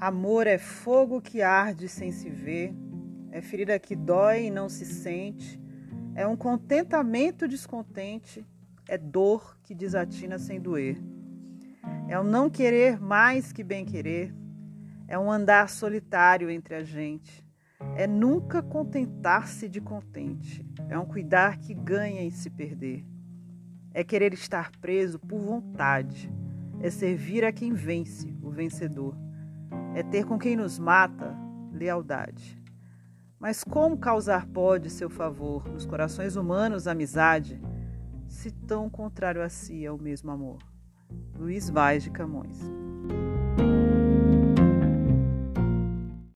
Amor é fogo que arde sem se ver, é ferida que dói e não se sente, é um contentamento descontente, é dor que desatina sem doer. É um não querer mais que bem querer, é um andar solitário entre a gente, é nunca contentar-se de contente, é um cuidar que ganha em se perder, é querer estar preso por vontade, é servir a quem vence, o vencedor é ter com quem nos mata lealdade. Mas como causar pode seu favor nos corações humanos amizade, se tão contrário a si é o mesmo amor? Luiz Vaz de Camões